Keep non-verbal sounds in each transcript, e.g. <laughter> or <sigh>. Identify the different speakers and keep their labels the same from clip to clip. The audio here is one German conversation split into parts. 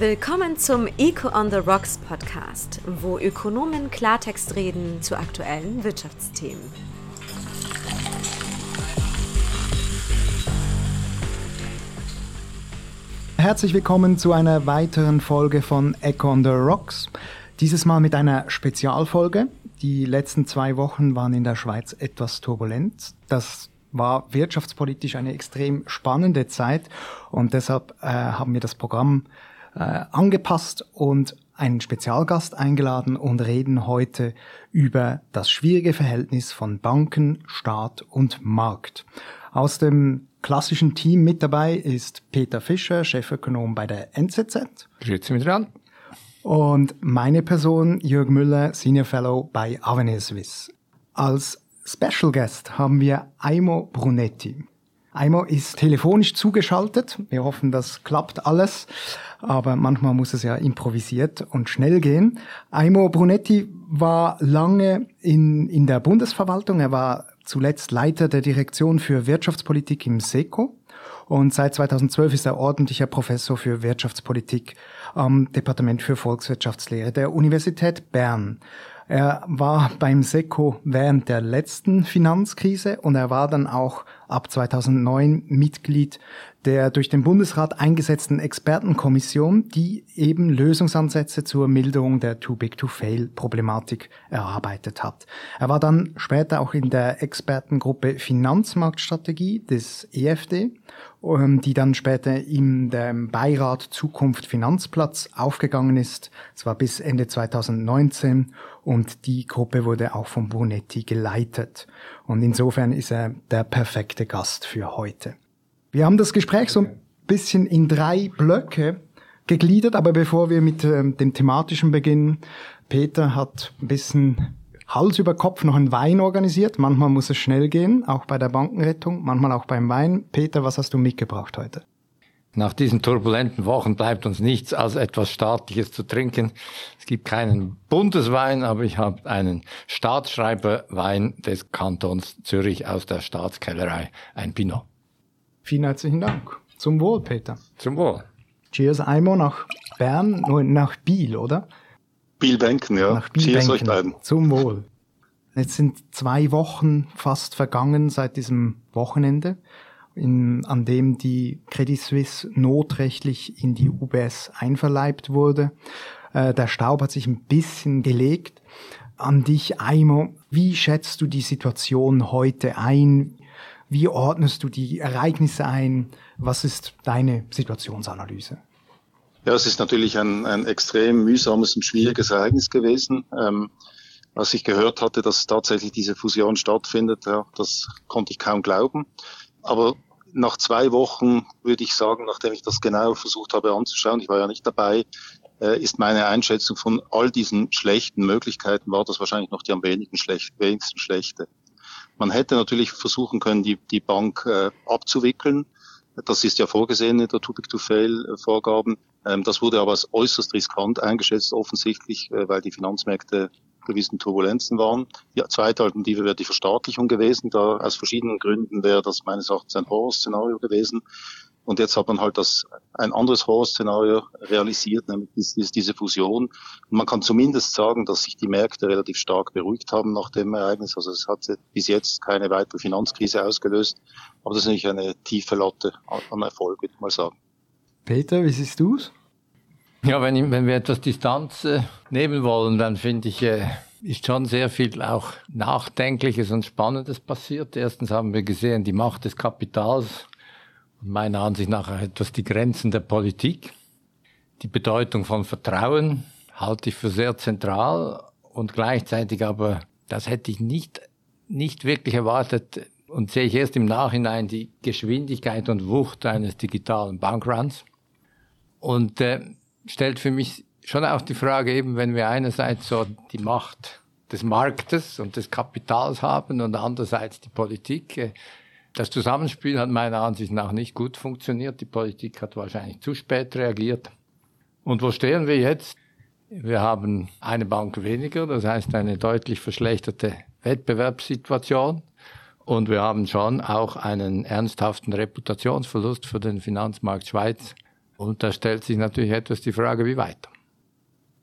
Speaker 1: Willkommen zum Eco on the Rocks Podcast, wo Ökonomen Klartext reden zu aktuellen Wirtschaftsthemen.
Speaker 2: Herzlich willkommen zu einer weiteren Folge von Eco on the Rocks. Dieses Mal mit einer Spezialfolge. Die letzten zwei Wochen waren in der Schweiz etwas turbulent. Das war wirtschaftspolitisch eine extrem spannende Zeit und deshalb äh, haben wir das Programm äh, angepasst und einen Spezialgast eingeladen und reden heute über das schwierige Verhältnis von Banken, Staat und Markt. Aus dem klassischen Team mit dabei ist Peter Fischer, Chefökonom bei der NZZ.
Speaker 3: Grüezi mit dran.
Speaker 2: Und meine Person, Jörg Müller, Senior Fellow bei Avenir Swiss. Als Special Guest haben wir Aimo Brunetti. Aimo ist telefonisch zugeschaltet. Wir hoffen, das klappt alles aber manchmal muss es ja improvisiert und schnell gehen. Aimo Brunetti war lange in, in der Bundesverwaltung. Er war zuletzt Leiter der Direktion für Wirtschaftspolitik im SECO. Und seit 2012 ist er ordentlicher Professor für Wirtschaftspolitik am Departement für Volkswirtschaftslehre der Universität Bern. Er war beim SECO während der letzten Finanzkrise und er war dann auch ab 2009 Mitglied der durch den Bundesrat eingesetzten Expertenkommission, die eben Lösungsansätze zur Milderung der Too-Big-to-Fail-Problematik erarbeitet hat. Er war dann später auch in der Expertengruppe Finanzmarktstrategie des EFD, ähm, die dann später in dem Beirat Zukunft Finanzplatz aufgegangen ist. Es war bis Ende 2019 und die Gruppe wurde auch von Brunetti geleitet. Und insofern ist er der perfekte Gast für heute. Wir haben das Gespräch so ein bisschen in drei Blöcke gegliedert, aber bevor wir mit ähm, dem thematischen beginnen, Peter hat ein bisschen Hals über Kopf noch einen Wein organisiert. Manchmal muss es schnell gehen, auch bei der Bankenrettung, manchmal auch beim Wein. Peter, was hast du mitgebracht heute?
Speaker 3: Nach diesen turbulenten Wochen bleibt uns nichts als etwas Staatliches zu trinken. Es gibt keinen Bundeswein, aber ich habe einen Staatsschreiberwein des Kantons Zürich aus der Staatskellerei, ein Pinot.
Speaker 2: Vielen herzlichen Dank. Zum Wohl, Peter.
Speaker 3: Zum Wohl.
Speaker 2: Cheers einmal nach Bern, nach Biel, oder?
Speaker 4: Bielbenken, ja.
Speaker 2: Nach Bielbenken. Cheers euch beiden. Zum Wohl. Jetzt sind zwei Wochen fast vergangen seit diesem Wochenende, in, an dem die Credit Suisse notrechtlich in die UBS einverleibt wurde. Äh, der Staub hat sich ein bisschen gelegt. An dich, Aimo, wie schätzt du die Situation heute ein? Wie ordnest du die Ereignisse ein? Was ist deine Situationsanalyse?
Speaker 4: Ja, es ist natürlich ein, ein extrem mühsames und schwieriges Ereignis gewesen. Ähm, als ich gehört hatte, dass tatsächlich diese Fusion stattfindet, ja, das konnte ich kaum glauben. Aber nach zwei Wochen würde ich sagen, nachdem ich das genau versucht habe anzuschauen, ich war ja nicht dabei, äh, ist meine Einschätzung von all diesen schlechten Möglichkeiten, war das wahrscheinlich noch die am wenigsten schlecht, wenigsten schlechte. Man hätte natürlich versuchen können, die, die Bank äh, abzuwickeln. Das ist ja vorgesehen in der Too-Big-to-Fail-Vorgaben. Ähm, das wurde aber als äußerst riskant eingeschätzt, offensichtlich, äh, weil die Finanzmärkte gewissen Turbulenzen waren. Die zweite Alternative wäre die Verstaatlichung gewesen. Da aus verschiedenen Gründen wäre das meines Erachtens ein Horrorszenario gewesen. Und jetzt hat man halt das, ein anderes Horror-Szenario realisiert, nämlich diese Fusion. Und man kann zumindest sagen, dass sich die Märkte relativ stark beruhigt haben nach dem Ereignis. Also es hat bis jetzt keine weitere Finanzkrise ausgelöst. Aber das ist natürlich eine tiefe Latte an Erfolg, würde ich mal sagen.
Speaker 2: Peter, wie siehst du es?
Speaker 3: Ja, wenn, wenn wir etwas Distanz äh, nehmen wollen, dann finde ich, äh, ist schon sehr viel auch Nachdenkliches und Spannendes passiert. Erstens haben wir gesehen, die Macht des Kapitals meiner Ansicht nach etwas die Grenzen der Politik. Die Bedeutung von Vertrauen halte ich für sehr zentral und gleichzeitig aber, das hätte ich nicht, nicht wirklich erwartet und sehe ich erst im Nachhinein die Geschwindigkeit und Wucht eines digitalen Bankruns und äh, stellt für mich schon auch die Frage eben, wenn wir einerseits so die Macht des Marktes und des Kapitals haben und andererseits die Politik, äh, das Zusammenspiel hat meiner Ansicht nach nicht gut funktioniert. Die Politik hat wahrscheinlich zu spät reagiert. Und wo stehen wir jetzt? Wir haben eine Bank weniger, das heißt eine deutlich verschlechterte Wettbewerbssituation. Und wir haben schon auch einen ernsthaften Reputationsverlust für den Finanzmarkt Schweiz Und da stellt sich natürlich etwas die Frage, wie weiter.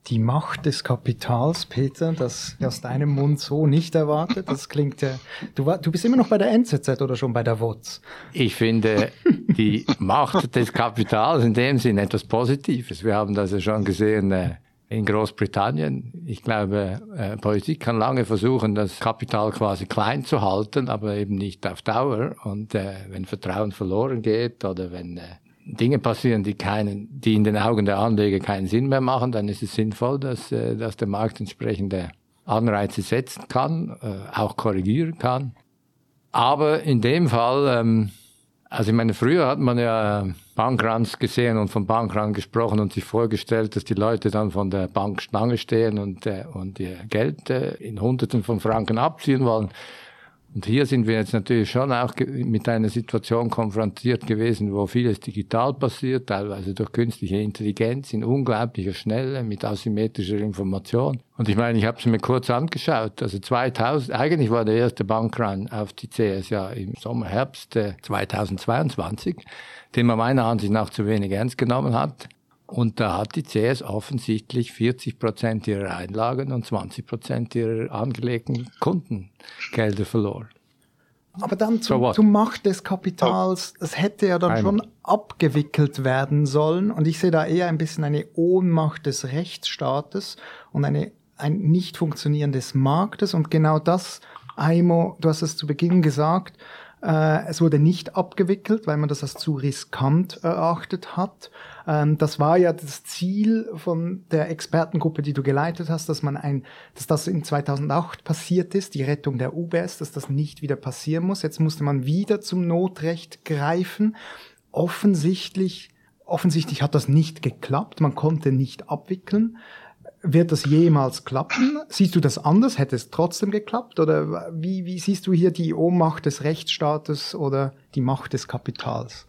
Speaker 2: Die Macht des Kapitals, Peter, das aus deinem Mund so nicht erwartet. Das klingt ja. Du, war, du bist immer noch bei der NZZ oder schon bei der WOTS?
Speaker 3: Ich finde die Macht des Kapitals in dem Sinn etwas Positives. Wir haben das ja schon gesehen äh, in Großbritannien. Ich glaube, äh, Politik kann lange versuchen, das Kapital quasi klein zu halten, aber eben nicht auf Dauer. Und äh, wenn Vertrauen verloren geht oder wenn äh, Dinge passieren, die keinen, die in den Augen der Anleger keinen Sinn mehr machen, dann ist es sinnvoll, dass, äh, dass der Markt entsprechende Anreize setzen kann, äh, auch korrigieren kann. Aber in dem Fall, ähm, also ich meine, früher hat man ja Bankruns gesehen und von Bankrun gesprochen und sich vorgestellt, dass die Leute dann von der Bank Stange stehen und, äh, und ihr Geld äh, in Hunderten von Franken abziehen wollen. Und hier sind wir jetzt natürlich schon auch mit einer Situation konfrontiert gewesen, wo vieles digital passiert, teilweise durch künstliche Intelligenz in unglaublicher Schnelle mit asymmetrischer Information. Und ich meine, ich habe es mir kurz angeschaut. Also 2000, eigentlich war der erste Bankrun auf die CS ja im Sommer, Herbst 2022, den man meiner Ansicht nach zu wenig ernst genommen hat. Und da hat die CS offensichtlich 40 Prozent ihrer Einlagen und 20 Prozent ihrer angelegten Kundengelder verloren.
Speaker 2: Aber dann zum, so zum Macht des Kapitals, es hätte ja dann Einmal. schon abgewickelt werden sollen. Und ich sehe da eher ein bisschen eine Ohnmacht des Rechtsstaates und eine, ein nicht funktionierendes Marktes. Und genau das, Aimo, du hast es zu Beginn gesagt, es wurde nicht abgewickelt, weil man das als zu riskant erachtet hat. Ähm, das war ja das Ziel von der Expertengruppe, die du geleitet hast, dass man ein, dass das in 2008 passiert ist, die Rettung der UBS, dass das nicht wieder passieren muss. Jetzt musste man wieder zum Notrecht greifen. Offensichtlich, offensichtlich hat das nicht geklappt. Man konnte nicht abwickeln. Wird das jemals klappen? Siehst du das anders? Hätte es trotzdem geklappt? Oder wie, wie siehst du hier die Ohnmacht des Rechtsstaates oder die Macht des Kapitals?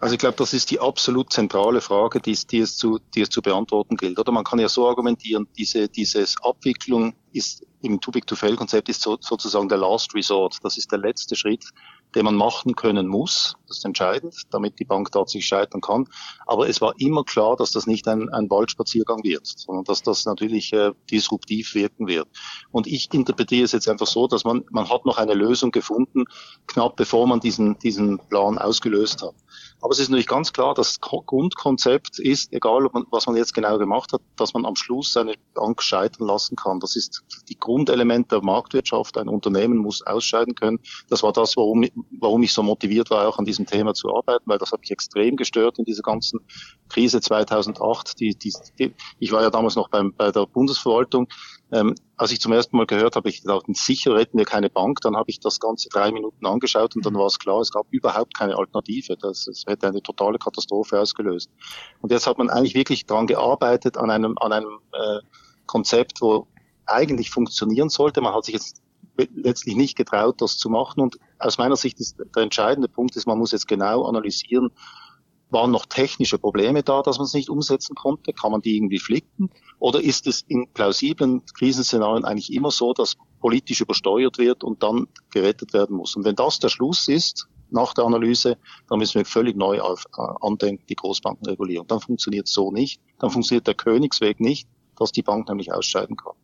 Speaker 4: Also ich glaube, das ist die absolut zentrale Frage, die, die, es zu, die es zu beantworten gilt. Oder man kann ja so argumentieren, diese dieses Abwicklung ist im Too-Big-to-Fail-Konzept ist so, sozusagen der Last Resort. Das ist der letzte Schritt, den man machen können muss. Das ist entscheidend, damit die Bank tatsächlich scheitern kann. Aber es war immer klar, dass das nicht ein, ein Waldspaziergang wird, sondern dass das natürlich äh, disruptiv wirken wird. Und ich interpretiere es jetzt einfach so, dass man, man hat noch eine Lösung gefunden, knapp bevor man diesen, diesen Plan ausgelöst hat. Aber es ist natürlich ganz klar, das Grundkonzept ist, egal was man jetzt genau gemacht hat, dass man am Schluss eine Bank scheitern lassen kann. Das ist die Grundelement der Marktwirtschaft. Ein Unternehmen muss ausscheiden können. Das war das, warum, warum ich so motiviert war, auch an diesem Thema zu arbeiten, weil das hat mich extrem gestört in dieser ganzen Krise 2008. Die, die, die, ich war ja damals noch beim, bei der Bundesverwaltung ähm, als ich zum ersten Mal gehört habe, ich dachte, sicher retten wir keine Bank, dann habe ich das Ganze drei Minuten angeschaut und dann war es klar, es gab überhaupt keine Alternative. Das, das hätte eine totale Katastrophe ausgelöst. Und jetzt hat man eigentlich wirklich daran gearbeitet, an einem, an einem äh, Konzept, wo eigentlich funktionieren sollte. Man hat sich jetzt letztlich nicht getraut, das zu machen. Und aus meiner Sicht ist der entscheidende Punkt ist, man muss jetzt genau analysieren, waren noch technische Probleme da, dass man es nicht umsetzen konnte? Kann man die irgendwie flicken? Oder ist es in plausiblen Krisenszenarien eigentlich immer so, dass politisch übersteuert wird und dann gerettet werden muss? Und wenn das der Schluss ist, nach der Analyse, dann müssen wir völlig neu auf, äh, andenken, die Großbankenregulierung. Dann funktioniert es so nicht. Dann funktioniert der Königsweg nicht, dass die Bank nämlich ausscheiden kann.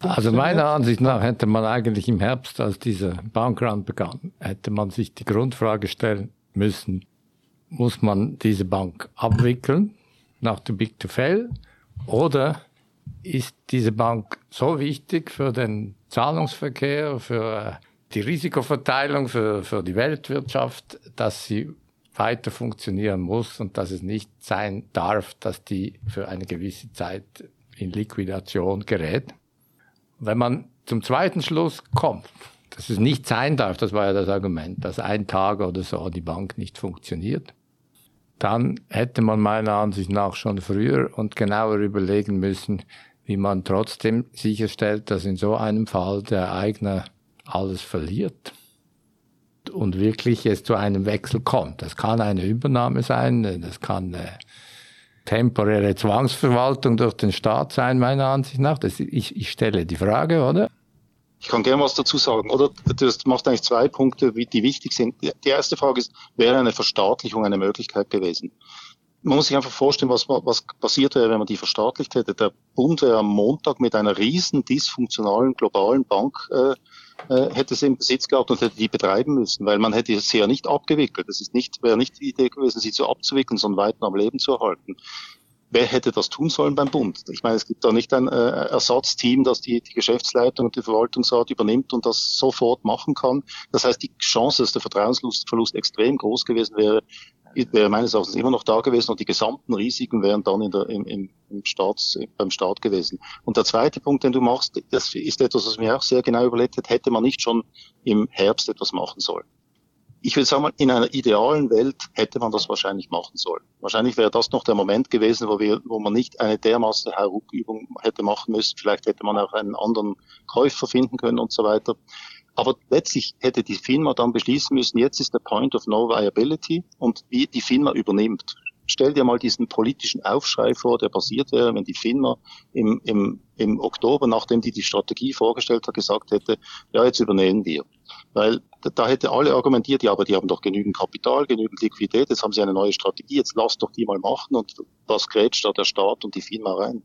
Speaker 3: Also meiner Ansicht nach hätte man eigentlich im Herbst, als dieser Bankrun begann, hätte man sich die Grundfrage stellen müssen, muss man diese Bank abwickeln nach dem Big to Fail oder ist diese Bank so wichtig für den Zahlungsverkehr, für die Risikoverteilung, für, für die Weltwirtschaft, dass sie weiter funktionieren muss und dass es nicht sein darf, dass die für eine gewisse Zeit in Liquidation gerät. Wenn man zum zweiten Schluss kommt, dass es nicht sein darf, das war ja das Argument, dass ein Tag oder so die Bank nicht funktioniert, dann hätte man meiner Ansicht nach schon früher und genauer überlegen müssen, wie man trotzdem sicherstellt, dass in so einem Fall der Eigner alles verliert und wirklich es zu einem Wechsel kommt. Das kann eine Übernahme sein, das kann eine temporäre Zwangsverwaltung durch den Staat sein, meiner Ansicht nach. Das, ich, ich stelle die Frage, oder?
Speaker 4: Ich kann gerne was dazu sagen, oder? Das macht eigentlich zwei Punkte, die wichtig sind. Die erste Frage ist, wäre eine Verstaatlichung eine Möglichkeit gewesen? man muss sich einfach vorstellen, was, was passiert wäre, wenn man die verstaatlicht hätte. Der Bund wäre am Montag mit einer riesen dysfunktionalen globalen Bank äh, äh, hätte sie im Besitz gehabt und hätte die betreiben müssen, weil man hätte sie ja nicht abgewickelt. Es ist nicht, wäre nicht die Idee gewesen, sie zu abzuwickeln, sondern weiter am Leben zu erhalten. Wer hätte das tun sollen beim Bund? Ich meine, es gibt da nicht ein äh, Ersatzteam, das die, die Geschäftsleitung und die Verwaltungsrat übernimmt und das sofort machen kann. Das heißt, die Chance, dass der Vertrauensverlust extrem groß gewesen wäre, wäre meines Erachtens immer noch da gewesen und die gesamten Risiken wären dann in der, im, im, im Staats, beim Staat gewesen. Und der zweite Punkt, den du machst, das ist etwas, was mir auch sehr genau überlegt hat, hätte man nicht schon im Herbst etwas machen sollen. Ich will sagen, in einer idealen Welt hätte man das wahrscheinlich machen sollen. Wahrscheinlich wäre das noch der Moment gewesen, wo wir, wo man nicht eine dermaßen Hauruck-Übung hätte machen müssen. Vielleicht hätte man auch einen anderen Käufer finden können und so weiter. Aber letztlich hätte die FINMA dann beschließen müssen, jetzt ist der Point of No Viability und wie die FINMA übernimmt. Stell dir mal diesen politischen Aufschrei vor, der passiert wäre, wenn die FINMA im, im, im Oktober, nachdem die die Strategie vorgestellt hat, gesagt hätte, ja, jetzt übernehmen wir. Weil da hätte alle argumentiert, ja, aber die haben doch genügend Kapital, genügend Liquidität, jetzt haben sie eine neue Strategie, jetzt lass doch die mal machen und was grätscht da der Staat und die FINMA rein.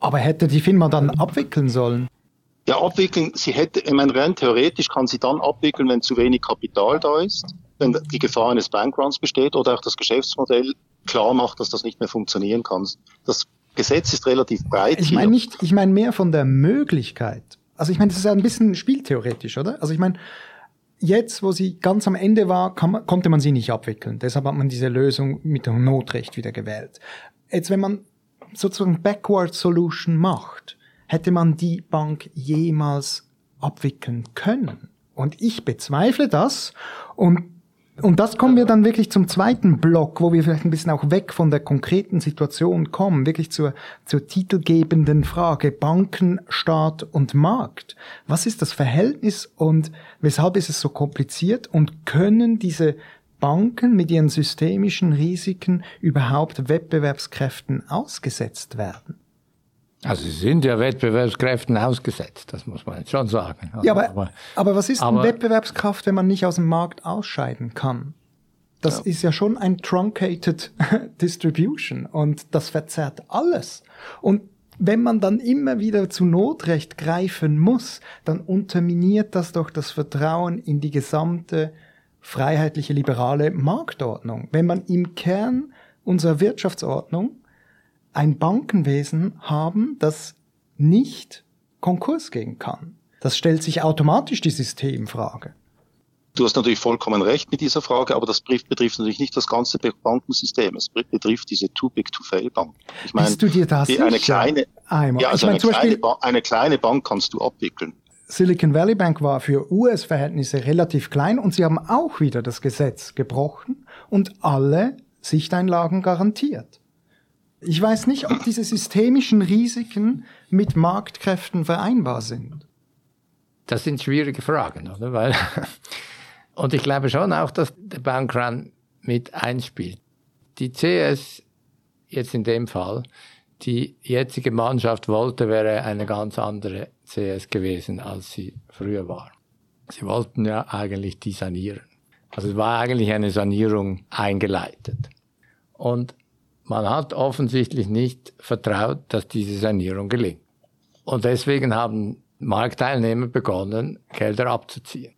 Speaker 2: Aber hätte die FINMA dann abwickeln sollen?
Speaker 4: Ja, abwickeln, sie hätte, ich meine, rein theoretisch kann sie dann abwickeln, wenn zu wenig Kapital da ist, wenn die Gefahr eines Bankruns besteht oder auch das Geschäftsmodell klar macht, dass das nicht mehr funktionieren kann. Das Gesetz ist relativ breit.
Speaker 2: Ich meine nicht, ich meine mehr von der Möglichkeit. Also ich meine, das ist ja ein bisschen spieltheoretisch, oder? Also ich meine, jetzt, wo sie ganz am Ende war, man, konnte man sie nicht abwickeln. Deshalb hat man diese Lösung mit dem Notrecht wieder gewählt. Jetzt, wenn man sozusagen Backward Solution macht, hätte man die Bank jemals abwickeln können? Und ich bezweifle das. Und, und das kommen wir dann wirklich zum zweiten Block, wo wir vielleicht ein bisschen auch weg von der konkreten Situation kommen, wirklich zur, zur titelgebenden Frage Banken, Staat und Markt. Was ist das Verhältnis und weshalb ist es so kompliziert und können diese Banken mit ihren systemischen Risiken überhaupt Wettbewerbskräften ausgesetzt werden?
Speaker 3: Also sie sind ja Wettbewerbskräften ausgesetzt, das muss man jetzt schon sagen.
Speaker 2: ja, aber, aber, aber was ist aber, Wettbewerbskraft, wenn man nicht aus dem Markt ausscheiden kann? Das ja. ist ja schon ein truncated <laughs> Distribution und das verzerrt alles. Und wenn man dann immer wieder zu Notrecht greifen muss, dann unterminiert das doch das Vertrauen in die gesamte freiheitliche liberale Marktordnung. Wenn man im Kern unserer Wirtschaftsordnung ein Bankenwesen haben, das nicht Konkurs gehen kann. Das stellt sich automatisch die Systemfrage.
Speaker 4: Du hast natürlich vollkommen recht mit dieser Frage, aber das betrifft natürlich nicht das ganze Bankensystem. Es betrifft diese Too Big to Fail Bank.
Speaker 2: Ich meine, Bist du dir das
Speaker 4: die, eine kleine,
Speaker 2: Einmal.
Speaker 4: Ja, also eine, kleine eine kleine Bank kannst du abwickeln.
Speaker 2: Silicon Valley Bank war für US-Verhältnisse relativ klein und sie haben auch wieder das Gesetz gebrochen und alle Sichteinlagen garantiert. Ich weiß nicht, ob diese systemischen Risiken mit Marktkräften vereinbar sind.
Speaker 3: Das sind schwierige Fragen, oder? Weil, <laughs> und ich glaube schon auch, dass der Bankrun mit einspielt. Die CS, jetzt in dem Fall, die jetzige Mannschaft wollte, wäre eine ganz andere CS gewesen, als sie früher war. Sie wollten ja eigentlich die sanieren. Also es war eigentlich eine Sanierung eingeleitet. Und man hat offensichtlich nicht vertraut, dass diese Sanierung gelingt. Und deswegen haben Marktteilnehmer begonnen, Gelder abzuziehen.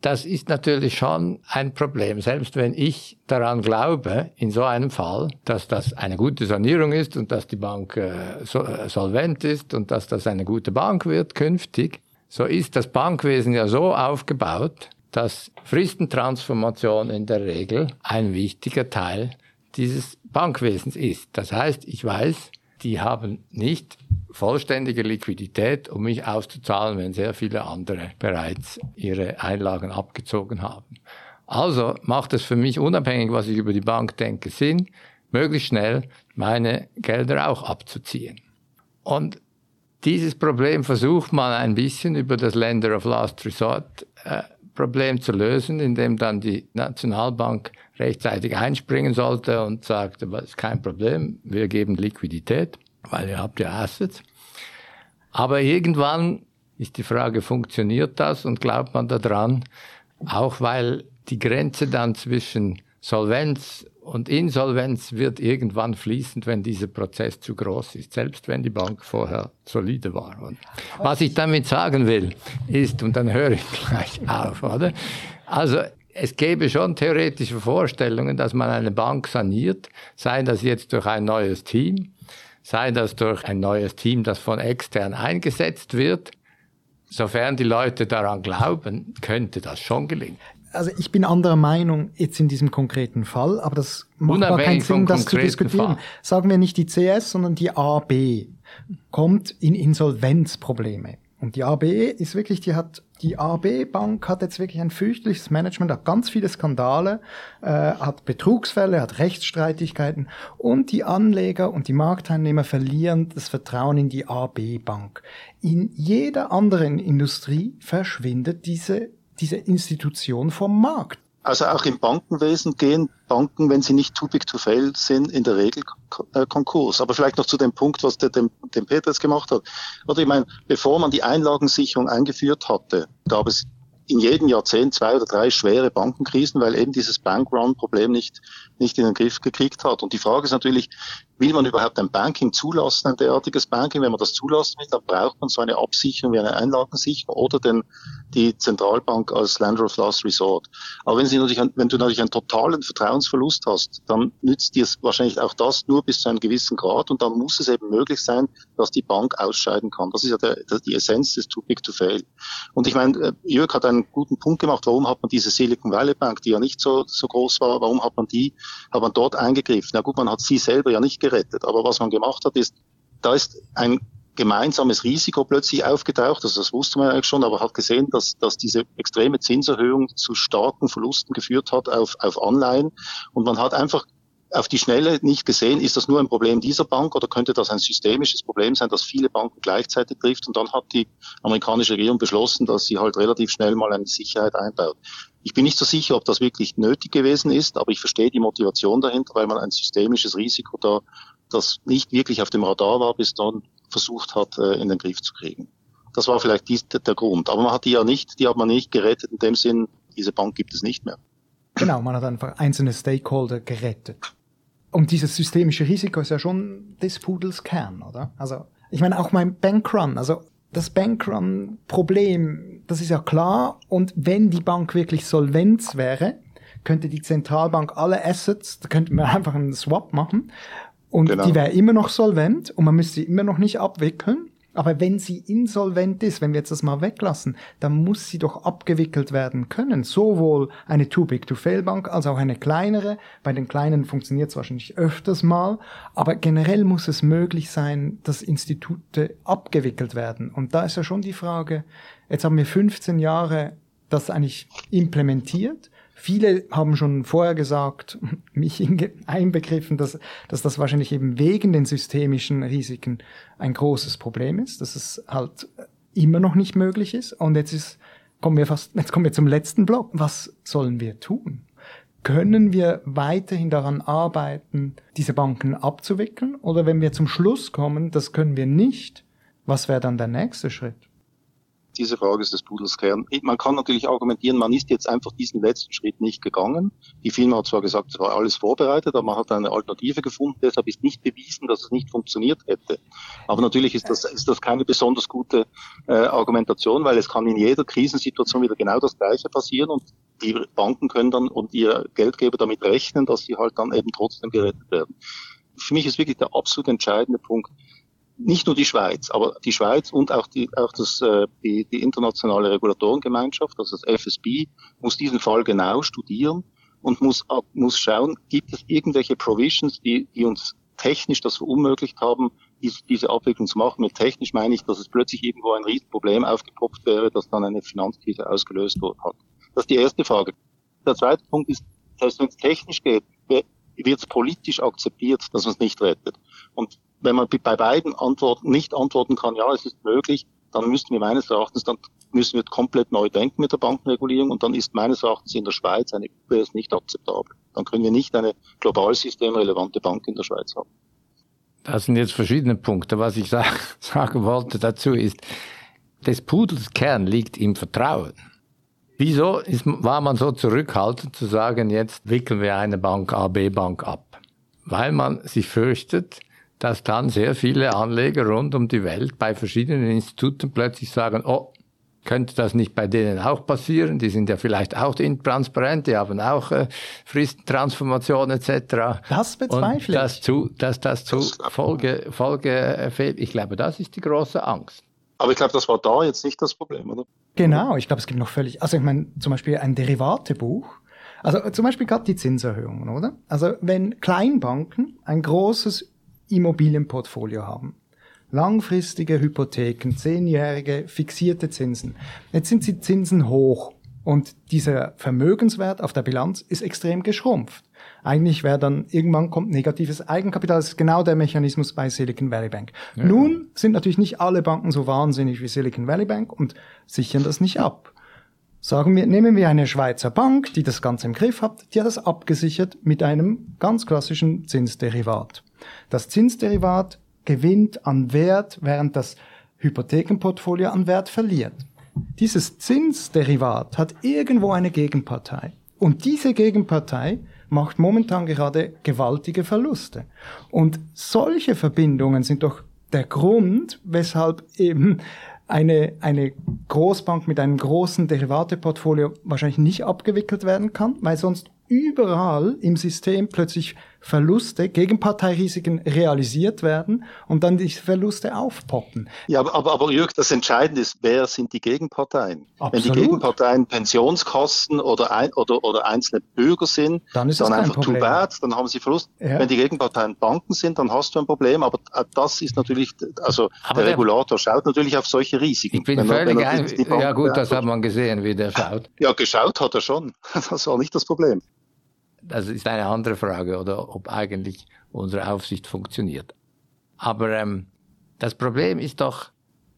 Speaker 3: Das ist natürlich schon ein Problem, selbst wenn ich daran glaube, in so einem Fall, dass das eine gute Sanierung ist und dass die Bank äh, so, äh, solvent ist und dass das eine gute Bank wird künftig, so ist das Bankwesen ja so aufgebaut, dass Fristentransformation in der Regel ein wichtiger Teil dieses Bankwesens ist. Das heißt, ich weiß, die haben nicht vollständige Liquidität, um mich auszuzahlen, wenn sehr viele andere bereits ihre Einlagen abgezogen haben. Also macht es für mich unabhängig, was ich über die Bank denke, Sinn, möglichst schnell meine Gelder auch abzuziehen. Und dieses Problem versucht man ein bisschen über das Lender of Last Resort äh, Problem zu lösen, indem dann die Nationalbank rechtzeitig einspringen sollte und sagte, das ist kein Problem, wir geben Liquidität, weil ihr habt ja Assets. Aber irgendwann ist die Frage, funktioniert das und glaubt man daran? Auch weil die Grenze dann zwischen Solvenz Und Insolvenz wird irgendwann fließend, wenn dieser Prozess zu groß ist, selbst wenn die Bank vorher solide war. Und was ich damit sagen will, ist, und dann höre ich gleich auf, oder? Also es gäbe schon theoretische Vorstellungen, dass man eine Bank saniert, sei das jetzt durch ein neues Team, sei das durch ein neues Team, das von extern eingesetzt wird. Sofern die Leute daran glauben, könnte das schon gelingen
Speaker 2: also ich bin anderer Meinung jetzt in diesem konkreten Fall, aber das macht gar keinen Sinn, das zu diskutieren. Fall. Sagen wir nicht die CS, sondern die AB kommt in Insolvenzprobleme. Und die AB ist wirklich, die hat, die AB Bank hat jetzt wirklich ein fürchterliches Management, hat ganz viele Skandale, äh, hat Betrugsfälle, hat Rechtsstreitigkeiten und die Anleger und die Marktteilnehmer verlieren das Vertrauen in die AB Bank. In jeder anderen Industrie verschwindet diese diese Institution vom Markt.
Speaker 4: Also auch im Bankenwesen gehen Banken, wenn sie nicht too big to fail sind, in der Regel äh, Konkurs. Aber vielleicht noch zu dem Punkt, was der, dem, dem Peter jetzt gemacht hat. Oder ich meine, bevor man die Einlagensicherung eingeführt hatte, gab es in jedem Jahrzehnt zwei oder drei schwere Bankenkrisen, weil eben dieses Bankrun-Problem nicht, nicht in den Griff gekriegt hat. Und die Frage ist natürlich, will man überhaupt ein Banking zulassen, ein derartiges Banking? Wenn man das zulassen will, dann braucht man so eine Absicherung wie eine Einlagensicherung oder den, die Zentralbank als Lender of Last Resort. Aber wenn, sie natürlich, wenn du natürlich einen totalen Vertrauensverlust hast, dann nützt dir wahrscheinlich auch das nur bis zu einem gewissen Grad und dann muss es eben möglich sein, dass die Bank ausscheiden kann. Das ist ja der, die Essenz des Too Big to Fail. Und ich meine, äh, Jörg hat einen guten Punkt gemacht, warum hat man diese Silicon Valley Bank, die ja nicht so, so groß war, warum hat man die, hat man dort eingegriffen? Na gut, man hat sie selber ja nicht gerettet, aber was man gemacht hat, ist, da ist ein gemeinsames Risiko plötzlich aufgetaucht. Also das wusste man eigentlich schon, aber hat gesehen, dass, dass diese extreme Zinserhöhung zu starken Verlusten geführt hat auf, auf Anleihen. Und man hat einfach auf die Schnelle nicht gesehen, ist das nur ein Problem dieser Bank oder könnte das ein systemisches Problem sein, das viele Banken gleichzeitig trifft? Und dann hat die amerikanische Regierung beschlossen, dass sie halt relativ schnell mal eine Sicherheit einbaut. Ich bin nicht so sicher, ob das wirklich nötig gewesen ist, aber ich verstehe die Motivation dahinter, weil man ein systemisches Risiko da, das nicht wirklich auf dem Radar war, bis dann versucht hat, äh, in den Griff zu kriegen. Das war vielleicht dies, der Grund. Aber man hat die ja nicht, die hat man nicht gerettet in dem Sinn, diese Bank gibt es nicht mehr.
Speaker 2: Genau, man hat einfach einzelne Stakeholder gerettet. Und dieses systemische Risiko ist ja schon des Pudels Kern, oder? Also, ich meine, auch mein Bankrun, also das Bankrun-Problem, das ist ja klar. Und wenn die Bank wirklich solvent wäre, könnte die Zentralbank alle Assets, da könnte man <laughs> einfach einen Swap machen. Und genau. die wäre immer noch solvent und man müsste sie immer noch nicht abwickeln. Aber wenn sie insolvent ist, wenn wir jetzt das mal weglassen, dann muss sie doch abgewickelt werden können. Sowohl eine Too Big to Fail Bank als auch eine kleinere. Bei den kleinen funktioniert es wahrscheinlich öfters mal. Aber generell muss es möglich sein, dass Institute abgewickelt werden. Und da ist ja schon die Frage, jetzt haben wir 15 Jahre das eigentlich implementiert. Viele haben schon vorher gesagt, <laughs> mich einbegriffen, dass, dass das wahrscheinlich eben wegen den systemischen Risiken ein großes Problem ist, dass es halt immer noch nicht möglich ist. Und jetzt ist, kommen wir fast, jetzt kommen wir zum letzten Block. Was sollen wir tun? Können wir weiterhin daran arbeiten, diese Banken abzuwickeln? Oder wenn wir zum Schluss kommen, das können wir nicht, was wäre dann der nächste Schritt?
Speaker 4: Diese Frage ist des Pudels Kern. Man kann natürlich argumentieren, man ist jetzt einfach diesen letzten Schritt nicht gegangen. Die Firma hat zwar gesagt, es war alles vorbereitet, aber man hat eine Alternative gefunden. Deshalb ist nicht bewiesen, dass es nicht funktioniert hätte. Aber natürlich ist das, ist das keine besonders gute äh, Argumentation, weil es kann in jeder Krisensituation wieder genau das Gleiche passieren und die Banken können dann und ihr Geldgeber damit rechnen, dass sie halt dann eben trotzdem gerettet werden. Für mich ist wirklich der absolut entscheidende Punkt, nicht nur die Schweiz, aber die Schweiz und auch die, auch das, äh, die, die internationale Regulatorengemeinschaft, also das FSB, muss diesen Fall genau studieren und muss, muss schauen, gibt es irgendwelche Provisions, die, die uns technisch das verunmöglicht haben, diese, diese Abwicklung zu machen. Mit technisch meine ich, dass es plötzlich irgendwo ein Riesenproblem aufgepoppt wäre, das dann eine Finanzkrise ausgelöst hat. Das ist die erste Frage. Der zweite Punkt ist, selbst wenn es technisch geht, wird es politisch akzeptiert, dass man es nicht rettet. Und wenn man bei beiden Antworten nicht antworten kann, ja, es ist möglich, dann müssten wir meines Erachtens, dann müssen wir komplett neu denken mit der Bankenregulierung und dann ist meines Erachtens in der Schweiz eine UBS nicht akzeptabel. Dann können wir nicht eine global systemrelevante Bank in der Schweiz haben.
Speaker 3: Das sind jetzt verschiedene Punkte. Was ich <laughs> sagen wollte dazu ist, des Pudels Kern liegt im Vertrauen. Wieso ist, war man so zurückhaltend zu sagen, jetzt wickeln wir eine Bank AB Bank ab? Weil man sich fürchtet, dass dann sehr viele Anleger rund um die Welt bei verschiedenen Instituten plötzlich sagen, oh, könnte das nicht bei denen auch passieren? Die sind ja vielleicht auch intransparent, die haben auch äh, Fristentransformation etc.
Speaker 2: Das bezweifle
Speaker 3: Und das zu, dass das zu Folge, Folge äh, fehlt. Ich glaube, das ist die große Angst.
Speaker 4: Aber ich glaube, das war da jetzt nicht das Problem, oder?
Speaker 2: Genau, ich glaube, es gibt noch völlig, also ich meine, zum Beispiel ein Derivatebuch, also zum Beispiel gerade die Zinserhöhungen, oder? Also wenn Kleinbanken ein großes Immobilienportfolio haben, langfristige Hypotheken, zehnjährige fixierte Zinsen, jetzt sind die Zinsen hoch und dieser Vermögenswert auf der Bilanz ist extrem geschrumpft. Eigentlich wäre dann, irgendwann kommt negatives Eigenkapital. Das ist genau der Mechanismus bei Silicon Valley Bank. Ja. Nun sind natürlich nicht alle Banken so wahnsinnig wie Silicon Valley Bank und sichern das nicht ab. Sagen wir, nehmen wir eine Schweizer Bank, die das Ganze im Griff hat, die hat das abgesichert mit einem ganz klassischen Zinsderivat. Das Zinsderivat gewinnt an Wert, während das Hypothekenportfolio an Wert verliert. Dieses Zinsderivat hat irgendwo eine Gegenpartei. Und diese Gegenpartei macht momentan gerade gewaltige Verluste. Und solche Verbindungen sind doch der Grund, weshalb eben eine, eine Großbank mit einem großen Derivateportfolio wahrscheinlich nicht abgewickelt werden kann, weil sonst überall im System plötzlich Verluste, Gegenparteirisiken realisiert werden und dann die Verluste aufpoppen.
Speaker 4: Ja, aber, aber, aber Jörg, das Entscheidende ist, wer sind die Gegenparteien? Absolut. Wenn die Gegenparteien Pensionskosten oder, ein, oder, oder einzelne Bürger sind, dann, ist dann einfach too bad, dann haben sie Verlust. Ja. Wenn die Gegenparteien Banken sind, dann hast du ein Problem, aber äh, das ist natürlich, also aber der, Regulator schaut natürlich auf solche Risiken.
Speaker 3: Ich bin völlig ein, ja gut, das hat man gesehen, wie der schaut.
Speaker 4: Ja, geschaut hat er schon. <laughs> Das war nicht das Problem.
Speaker 3: Das ist eine andere Frage, oder ob eigentlich unsere Aufsicht funktioniert. Aber ähm, das Problem ist doch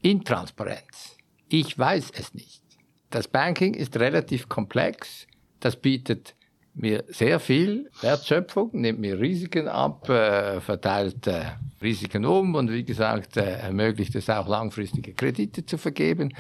Speaker 3: Intransparenz. Ich weiß es nicht. Das Banking ist relativ komplex. Das bietet mir sehr viel Wertschöpfung, nimmt mir Risiken ab, äh, verteilt äh, Risiken um und wie gesagt, äh, ermöglicht es auch langfristige Kredite zu vergeben.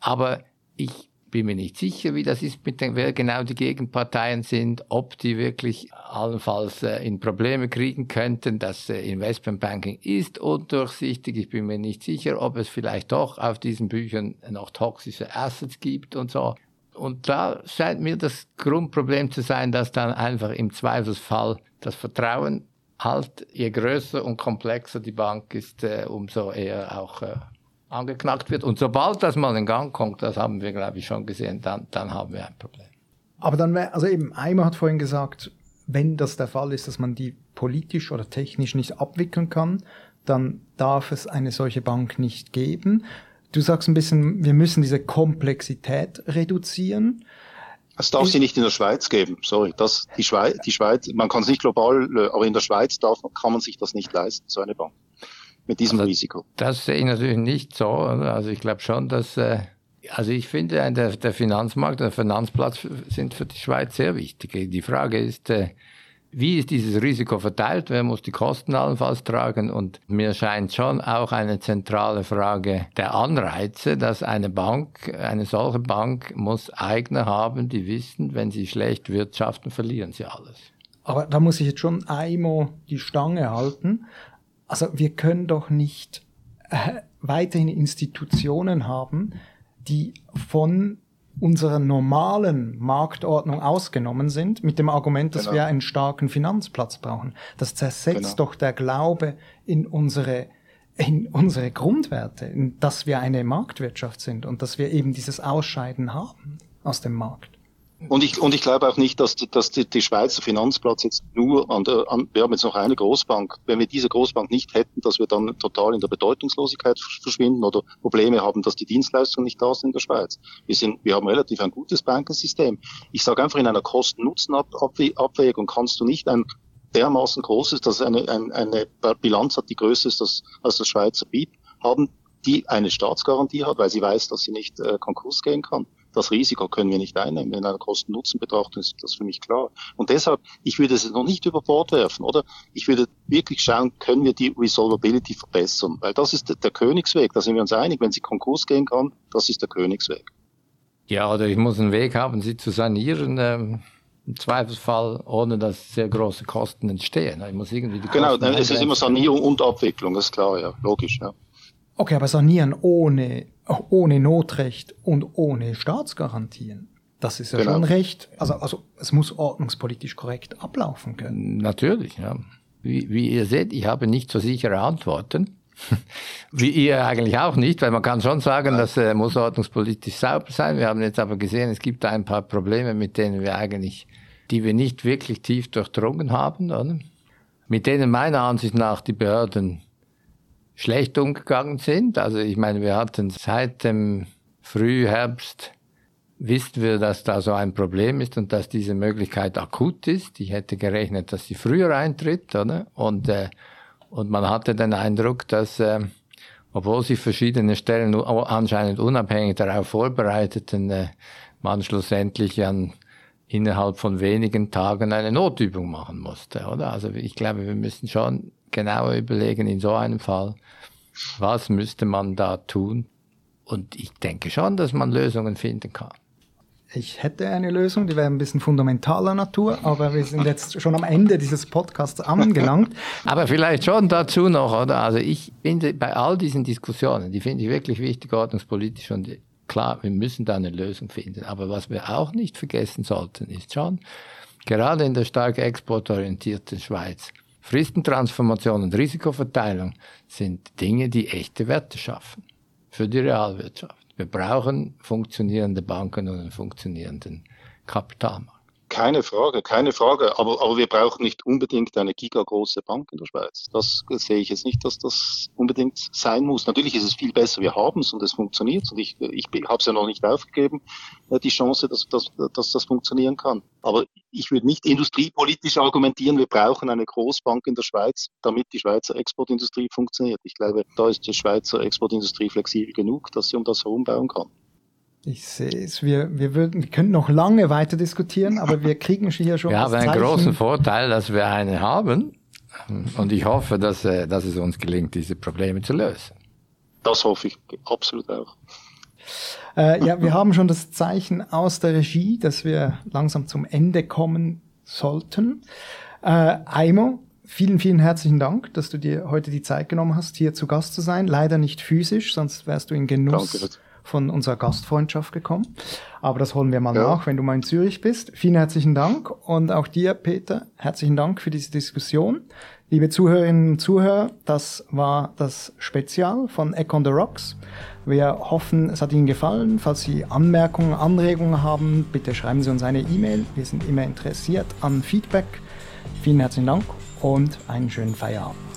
Speaker 3: Aber ich bin mir nicht sicher, wie das ist, mit den, wer genau die Gegenparteien sind, ob die wirklich allenfalls äh, in Probleme kriegen könnten. Das äh, Investmentbanking ist undurchsichtig. Ich bin mir nicht sicher, ob es vielleicht doch auf diesen Büchern noch toxische Assets gibt und so. Und da scheint mir das Grundproblem zu sein, dass dann einfach im Zweifelsfall das Vertrauen halt, je größer und komplexer die Bank ist, äh, umso eher auch äh, angeknackt wird. Und sobald das mal in Gang kommt, das haben wir, glaube ich, schon gesehen, dann, dann haben wir ein Problem.
Speaker 2: Aber dann wäre, also eben, Eimer hat vorhin gesagt, wenn das der Fall ist, dass man die politisch oder technisch nicht abwickeln kann, dann darf es eine solche Bank nicht geben. Du sagst ein bisschen, wir müssen diese Komplexität reduzieren.
Speaker 4: Es darf sie nicht in der Schweiz geben, sorry. Das, die, Schweiz, die Schweiz, man kann es nicht global, äh, aber in der Schweiz darf, kann man sich das nicht leisten, so eine Bank mit diesem
Speaker 3: also,
Speaker 4: Risiko?
Speaker 3: Das sehe ich natürlich nicht so. Also ich glaube schon, dass, äh, also ich finde, der, der Finanzmarkt, der Finanzplatz sind für die Schweiz sehr wichtig. Die Frage ist, äh, wie ist dieses Risiko verteilt? Wer muss die Kosten allenfalls tragen? Und mir scheint schon auch eine zentrale Frage der Anreize, dass eine Bank, eine solche Bank muss Eigner haben, die wissen, wenn sie schlecht wirtschaften, verlieren sie alles.
Speaker 2: Aber da muss ich jetzt schon einmal die Stange halten. Also wir können doch nicht äh, weiterhin Institutionen haben, die von unserer normalen Marktordnung ausgenommen sind, mit dem Argument, dass genau. wir einen starken Finanzplatz brauchen. Das zersetzt genau. doch der Glaube in unsere in unsere Grundwerte, in dass wir eine Marktwirtschaft sind und dass wir eben dieses Ausscheiden haben aus dem Markt.
Speaker 4: Und ich, und ich glaube auch nicht, dass, dass die, die Schweizer Finanzplatz jetzt nur an der, an, wir haben jetzt noch eine Großbank. Wenn wir diese Großbank nicht hätten, dass wir dann total in der Bedeutungslosigkeit verschwinden oder Probleme haben, dass die Dienstleistungen nicht da sind in der Schweiz. Wir sind, wir haben relativ ein gutes Bankensystem. Ich sage einfach in einer Kosten-Nutzen-Abwägung kannst du nicht ein dermaßen großes, dass eine, eine, eine Bilanz hat, die größer ist als, als das Schweizer BIP, haben, die eine Staatsgarantie hat, weil sie weiß, dass sie nicht äh, Konkurs gehen kann das Risiko können wir nicht einnehmen. In einer Kosten-Nutzen-Betrachtung ist das für mich klar. Und deshalb, ich würde es noch nicht über Bord werfen, oder? Ich würde wirklich schauen, können wir die Resolvability verbessern? Weil das ist der, Königsweg, da sind wir uns einig. Wenn sie Konkurs gehen kann, das ist der Königsweg.
Speaker 3: Ja, oder ich muss einen Weg haben, sie zu sanieren. Ähm, Im Zweifelsfall, ohne dass sehr große Kosten entstehen. Ich muss irgendwie die
Speaker 4: genau, Kosten es ist immer Sanierung und Abwicklung, das ist klar, ja, logisch. Ja.
Speaker 2: Okay, aber sanieren ohne, ohne Notrecht und ohne Staatsgarantien. Das ist ja genau. schon recht. Also, also es muss ordnungspolitisch korrekt ablaufen können.
Speaker 3: Natürlich, ja. Wie, wie ihr seht, ich habe nicht so sichere Antworten. <laughs> Wie ihr eigentlich auch nicht, weil man kann schon sagen, das äh, muss ordnungspolitisch sauber sein. Wir haben jetzt aber gesehen, es gibt ein paar Probleme, mit denen wir eigentlich, die wir nicht wirklich tief durchdrungen haben, oder? mit denen meiner Ansicht nach die Behörden schlecht umgegangen sind. Also ich meine, wir hatten seit dem Frühherbst wissen wir, dass da so ein Problem ist und dass diese Möglichkeit akut ist. Ich hätte gerechnet, dass sie früher eintritt, oder? Und, äh, und man hatte den Eindruck, dass, äh, obwohl sich verschiedene Stellen anscheinend unabhängig darauf vorbereiteten, äh, man schlussendlich an innerhalb von wenigen Tagen eine Notübung machen musste, oder? Also ich glaube, wir müssen schon genauer überlegen in so einem Fall, was müsste man da tun? Und ich denke schon, dass man Lösungen finden kann.
Speaker 2: Ich hätte eine Lösung, die wäre ein bisschen fundamentaler Natur, aber wir sind jetzt schon am Ende dieses Podcasts angelangt. <laughs>
Speaker 3: aber vielleicht schon dazu noch, oder? Also ich finde bei all diesen Diskussionen, die finde ich wirklich wichtig, ordnungspolitisch und klar, wir müssen da eine Lösung finden. Aber was wir auch nicht vergessen sollten, ist schon, gerade in der stark exportorientierten Schweiz, Fristentransformation und Risikoverteilung sind Dinge, die echte Werte schaffen für die Realwirtschaft. Wir brauchen funktionierende Banken und einen funktionierenden Kapitalmarkt.
Speaker 4: Keine Frage, keine Frage. Aber, aber wir brauchen nicht unbedingt eine gigagroße Bank in der Schweiz. Das sehe ich jetzt nicht, dass das unbedingt sein muss. Natürlich ist es viel besser, wir haben es und es funktioniert. Und ich, ich habe es ja noch nicht aufgegeben, äh, die Chance, dass, dass, dass das funktionieren kann. Aber ich würde nicht industriepolitisch argumentieren, wir brauchen eine Großbank in der Schweiz, damit die Schweizer Exportindustrie funktioniert. Ich glaube, da ist die Schweizer Exportindustrie flexibel genug, dass sie um das herum bauen kann.
Speaker 2: Ich sehe es. Wir, wir, würden, wir könnten noch lange weiter diskutieren, aber wir kriegen hier schon.
Speaker 3: Wir haben einen großen Vorteil, dass wir eine haben. Und ich hoffe, dass, äh, dass es uns gelingt, diese Probleme zu lösen.
Speaker 4: Das hoffe ich absolut auch.
Speaker 2: Äh, ja, wir haben schon das Zeichen aus der Regie, dass wir langsam zum Ende kommen sollten. Äh, Aimo, vielen, vielen herzlichen Dank, dass du dir heute die Zeit genommen hast, hier zu Gast zu sein. Leider nicht physisch, sonst wärst du in Genuss. Danke von unserer Gastfreundschaft gekommen. Aber das holen wir mal ja. nach, wenn du mal in Zürich bist. Vielen herzlichen Dank und auch dir, Peter, herzlichen Dank für diese Diskussion. Liebe Zuhörerinnen und Zuhörer, das war das Spezial von Eck on the Rocks. Wir hoffen, es hat Ihnen gefallen. Falls Sie Anmerkungen, Anregungen haben, bitte schreiben Sie uns eine E-Mail. Wir sind immer interessiert an Feedback. Vielen herzlichen Dank und einen schönen Feierabend.